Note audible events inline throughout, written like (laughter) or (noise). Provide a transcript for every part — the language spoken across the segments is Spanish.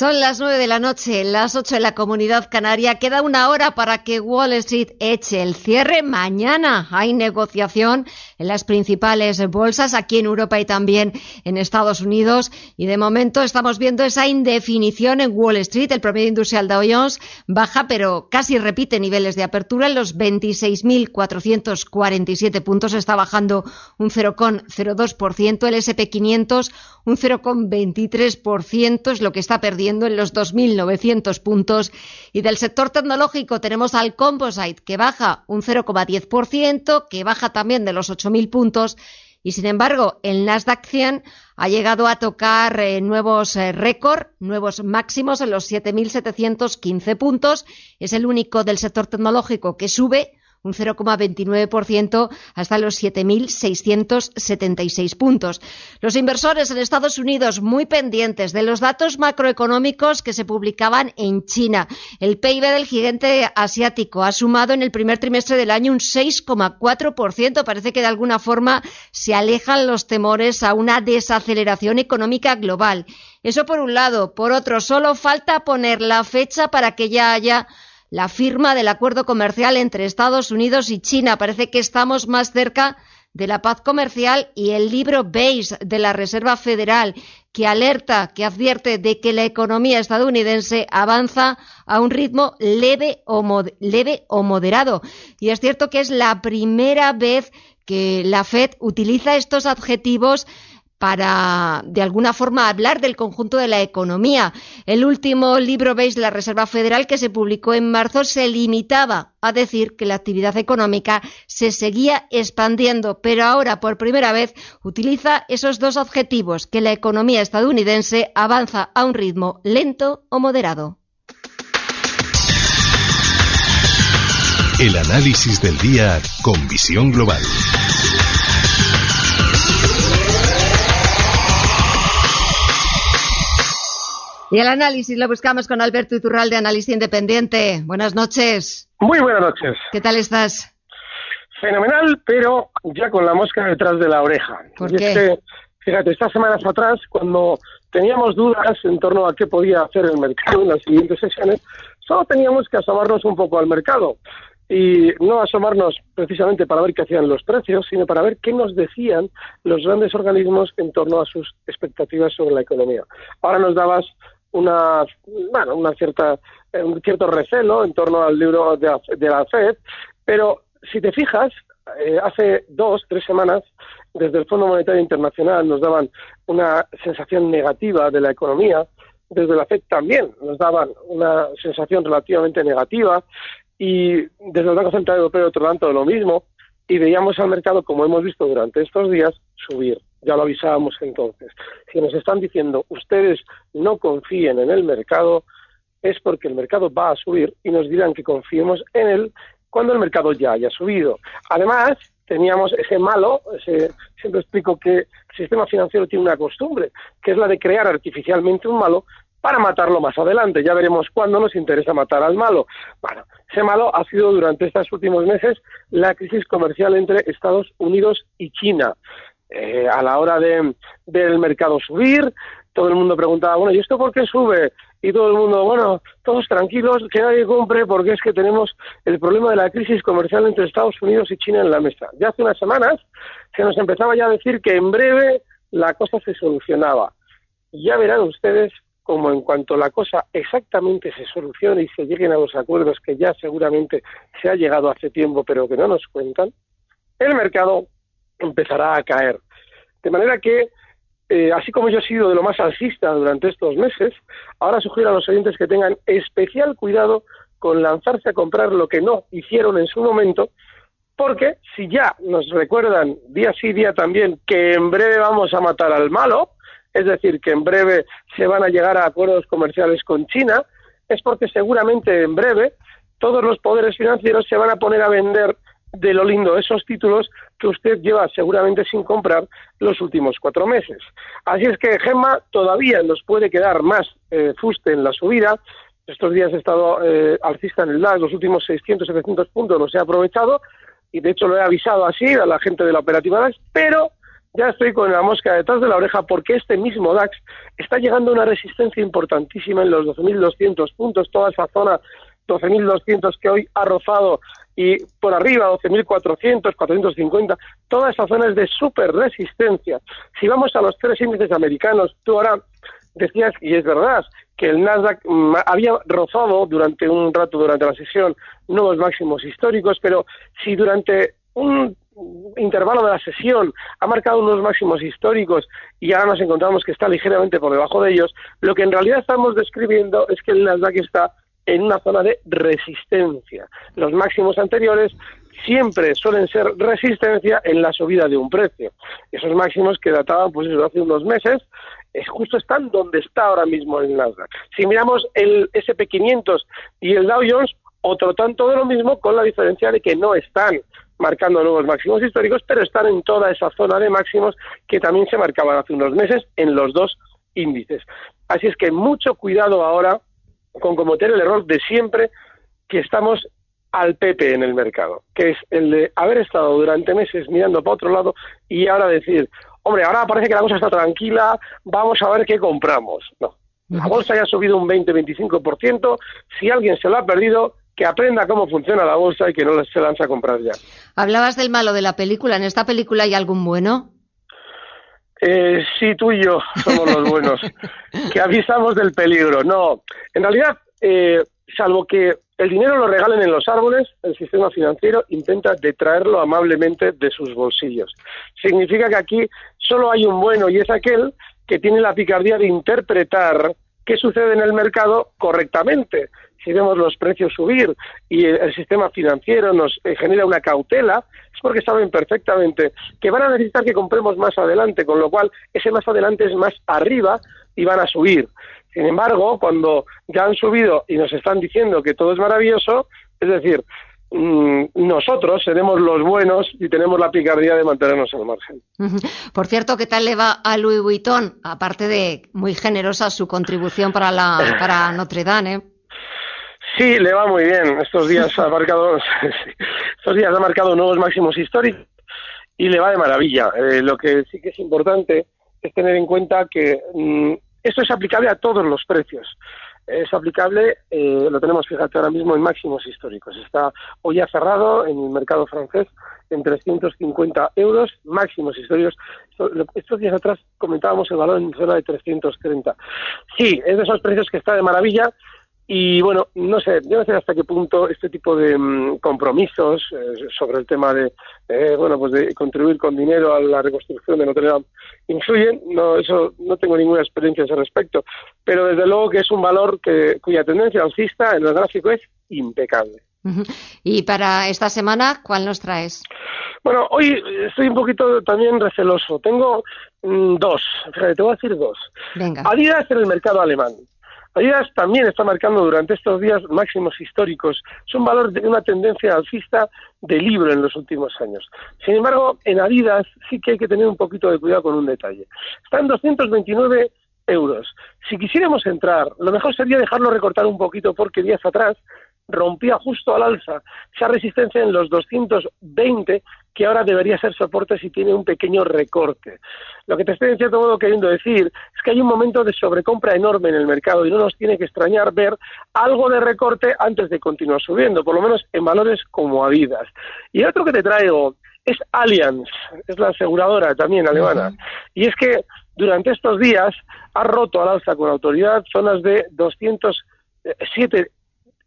Son las nueve de la noche, las ocho en la comunidad canaria. Queda una hora para que Wall Street eche el cierre. Mañana hay negociación en las principales bolsas aquí en Europa y también en Estados Unidos. Y de momento estamos viendo esa indefinición en Wall Street. El promedio industrial Dow Jones baja, pero casi repite niveles de apertura. En los 26.447 puntos está bajando un 0,02%. El SP500 un 0,23% es lo que está perdiendo en los 2.900 puntos. Y del sector tecnológico tenemos al Composite, que baja un 0,10%, que baja también de los 8.000 puntos. Y sin embargo, el Nasdaq 100 ha llegado a tocar eh, nuevos eh, récords, nuevos máximos en los 7.715 puntos. Es el único del sector tecnológico que sube un 0,29% hasta los 7.676 puntos. Los inversores en Estados Unidos muy pendientes de los datos macroeconómicos que se publicaban en China. El PIB del gigante asiático ha sumado en el primer trimestre del año un 6,4%. Parece que de alguna forma se alejan los temores a una desaceleración económica global. Eso por un lado. Por otro, solo falta poner la fecha para que ya haya la firma del acuerdo comercial entre Estados Unidos y China. Parece que estamos más cerca de la paz comercial y el libro Base de la Reserva Federal que alerta, que advierte de que la economía estadounidense avanza a un ritmo leve o, leve o moderado. Y es cierto que es la primera vez que la Fed utiliza estos adjetivos para, de alguna forma, hablar del conjunto de la economía. El último libro, veis, la Reserva Federal, que se publicó en marzo, se limitaba a decir que la actividad económica se seguía expandiendo, pero ahora, por primera vez, utiliza esos dos adjetivos, que la economía estadounidense avanza a un ritmo lento o moderado. El análisis del día con visión global. Y el análisis lo buscamos con Alberto Iturral de Análisis Independiente. Buenas noches. Muy buenas noches. ¿Qué tal estás? Fenomenal, pero ya con la mosca detrás de la oreja. ¿Por qué? fíjate, estas semanas atrás, cuando teníamos dudas en torno a qué podía hacer el mercado en las siguientes sesiones, solo teníamos que asomarnos un poco al mercado. Y no asomarnos precisamente para ver qué hacían los precios, sino para ver qué nos decían los grandes organismos en torno a sus expectativas sobre la economía. Ahora nos dabas una, bueno, una cierta, un cierto recelo en torno al libro de, la FED, pero si te fijas, eh, hace dos, tres semanas, desde el Fondo Monetario Internacional nos daban una sensación negativa de la economía, desde la FED también nos daban una sensación relativamente negativa y desde el Banco Central Europeo otro tanto lo mismo y veíamos al mercado, como hemos visto durante estos días, subir ya lo avisábamos entonces. Si nos están diciendo ustedes no confíen en el mercado, es porque el mercado va a subir y nos dirán que confiemos en él cuando el mercado ya haya subido. Además, teníamos ese malo, ese, siempre explico que el sistema financiero tiene una costumbre, que es la de crear artificialmente un malo para matarlo más adelante. Ya veremos cuándo nos interesa matar al malo. Bueno, ese malo ha sido durante estos últimos meses la crisis comercial entre Estados Unidos y China. Eh, a la hora de, del mercado subir, todo el mundo preguntaba, bueno, ¿y esto por qué sube? Y todo el mundo, bueno, todos tranquilos, que nadie compre porque es que tenemos el problema de la crisis comercial entre Estados Unidos y China en la mesa. Ya hace unas semanas se nos empezaba ya a decir que en breve la cosa se solucionaba. Ya verán ustedes como en cuanto la cosa exactamente se solucione y se lleguen a los acuerdos que ya seguramente se ha llegado hace tiempo pero que no nos cuentan, el mercado empezará a caer. De manera que, eh, así como yo he sido de lo más alcista durante estos meses, ahora sugiero a los oyentes que tengan especial cuidado con lanzarse a comprar lo que no hicieron en su momento, porque si ya nos recuerdan día sí día también que en breve vamos a matar al malo, es decir, que en breve se van a llegar a acuerdos comerciales con China, es porque seguramente en breve todos los poderes financieros se van a poner a vender de lo lindo esos títulos que usted lleva seguramente sin comprar los últimos cuatro meses. Así es que Gemma todavía nos puede quedar más eh, fuste en la subida. Estos días he estado eh, alcista en el DAX, los últimos 600, 700 puntos los he aprovechado y de hecho lo he avisado así a la gente de la operativa DAX, pero ya estoy con la mosca detrás de la oreja porque este mismo DAX está llegando a una resistencia importantísima en los 12.200 puntos, toda esa zona 12.200 que hoy ha rozado y por arriba 12.400, 450, toda esa zona es de super resistencia. Si vamos a los tres índices americanos, tú ahora decías, y es verdad, que el Nasdaq mm, había rozado durante un rato, durante la sesión, nuevos máximos históricos, pero si durante un intervalo de la sesión ha marcado unos máximos históricos y ahora nos encontramos que está ligeramente por debajo de ellos, lo que en realidad estamos describiendo es que el Nasdaq está en una zona de resistencia. Los máximos anteriores siempre suelen ser resistencia en la subida de un precio. Esos máximos que databan pues eso, hace unos meses es justo están donde está ahora mismo el Nasdaq. Si miramos el SP500 y el Dow Jones, otro tanto de lo mismo con la diferencia de que no están marcando nuevos máximos históricos, pero están en toda esa zona de máximos que también se marcaban hace unos meses en los dos índices. Así es que mucho cuidado ahora con cometer el error de siempre que estamos al PP en el mercado, que es el de haber estado durante meses mirando para otro lado y ahora decir, hombre, ahora parece que la cosa está tranquila, vamos a ver qué compramos. No, la bolsa ya ha subido un 20-25%, si alguien se lo ha perdido, que aprenda cómo funciona la bolsa y que no se lanza a comprar ya. Hablabas del malo de la película, ¿en esta película hay algún bueno? Eh, sí, tú y yo (laughs) somos los buenos, que avisamos del peligro. No, en realidad, eh, salvo que el dinero lo regalen en los árboles, el sistema financiero intenta detraerlo amablemente de sus bolsillos. Significa que aquí solo hay un bueno y es aquel que tiene la picardía de interpretar qué sucede en el mercado correctamente si vemos los precios subir y el, sistema financiero nos eh, genera una cautela, porque saben perfectamente que van a necesitar que compremos más adelante, con lo cual ese más adelante es más arriba y van a subir. Sin embargo, cuando ya han subido y nos están diciendo que todo es maravilloso, es decir, mm, nosotros seremos los buenos y tenemos la picardía de mantenernos al margen. Por cierto, ¿qué tal le va a Louis Vuitton? Aparte de muy generosa su contribución para, la, para Notre Dame. ¿eh? Sí, le va muy bien. Estos días ha marcado, (laughs) estos días ha marcado nuevos máximos históricos y le va de maravilla. Eh, lo que sí que es importante es tener en cuenta que mm, esto es aplicable a todos los precios. Es aplicable, eh, lo tenemos, fíjate, ahora mismo en máximos históricos. Está hoy ha cerrado en el mercado francés en 350 euros, máximos históricos. Estos días atrás comentábamos el valor en zona de 330. Sí, es de esos precios que está de maravilla y bueno, no sé, yo no sé hasta qué punto este tipo de mm, compromisos eh, sobre el tema de, eh, bueno, pues de contribuir con dinero a la reconstrucción de Notre Dame influyen. No, eso no tengo ninguna experiencia a ese respecto. Pero desde luego que es un valor que, cuya tendencia alcista en el gráfico es impecable. Y para esta semana, ¿cuál nos traes? Bueno, hoy estoy un poquito también receloso. Tengo mm, dos, te voy a decir dos. Venga. Adidas en el mercado alemán. Adidas también está marcando durante estos días máximos históricos. Es un valor de una tendencia alcista de libro en los últimos años. Sin embargo, en Adidas sí que hay que tener un poquito de cuidado con un detalle. Está en 229 euros. Si quisiéramos entrar, lo mejor sería dejarlo recortar un poquito porque días atrás rompía justo al alza esa resistencia en los 220 que ahora debería ser soporte si tiene un pequeño recorte. Lo que te estoy en cierto modo queriendo decir es que hay un momento de sobrecompra enorme en el mercado y no nos tiene que extrañar ver algo de recorte antes de continuar subiendo, por lo menos en valores como Adidas. Y otro que te traigo es Allianz, es la aseguradora también alemana. Y es que durante estos días ha roto al alza con autoridad zonas de 207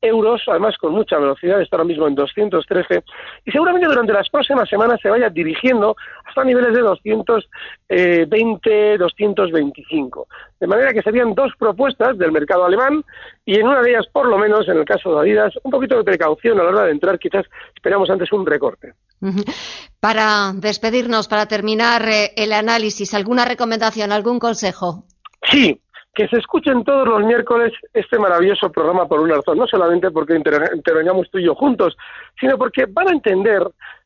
euros, además con mucha velocidad, está ahora mismo en 213, y seguramente durante las próximas semanas se vaya dirigiendo hasta niveles de 220, 225. De manera que serían dos propuestas del mercado alemán, y en una de ellas, por lo menos, en el caso de Adidas, un poquito de precaución a la hora de entrar, quizás esperamos antes un recorte. Para despedirnos, para terminar eh, el análisis, ¿alguna recomendación, algún consejo? Sí, que se escuchen todos los miércoles este maravilloso programa por una razón, no solamente porque intervengamos tú y yo juntos, sino porque van a entender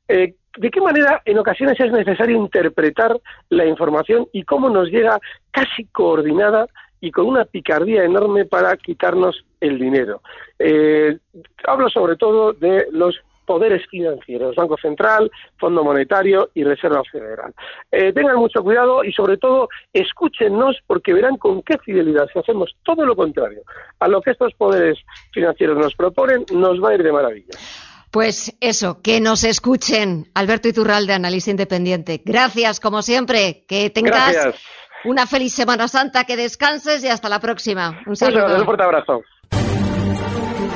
eh, de qué manera en ocasiones es necesario interpretar la información y cómo nos llega casi coordinada y con una picardía enorme para quitarnos el dinero. Eh, hablo sobre todo de los poderes financieros, Banco Central, Fondo Monetario y Reserva Federal. Eh, tengan mucho cuidado y sobre todo escúchenos porque verán con qué fidelidad si hacemos todo lo contrario a lo que estos poderes financieros nos proponen, nos va a ir de maravilla. Pues eso, que nos escuchen. Alberto Iturralde, analista independiente. Gracias, como siempre. Que tengas una feliz Semana Santa, que descanses y hasta la próxima. Un saludo. un fuerte abrazo.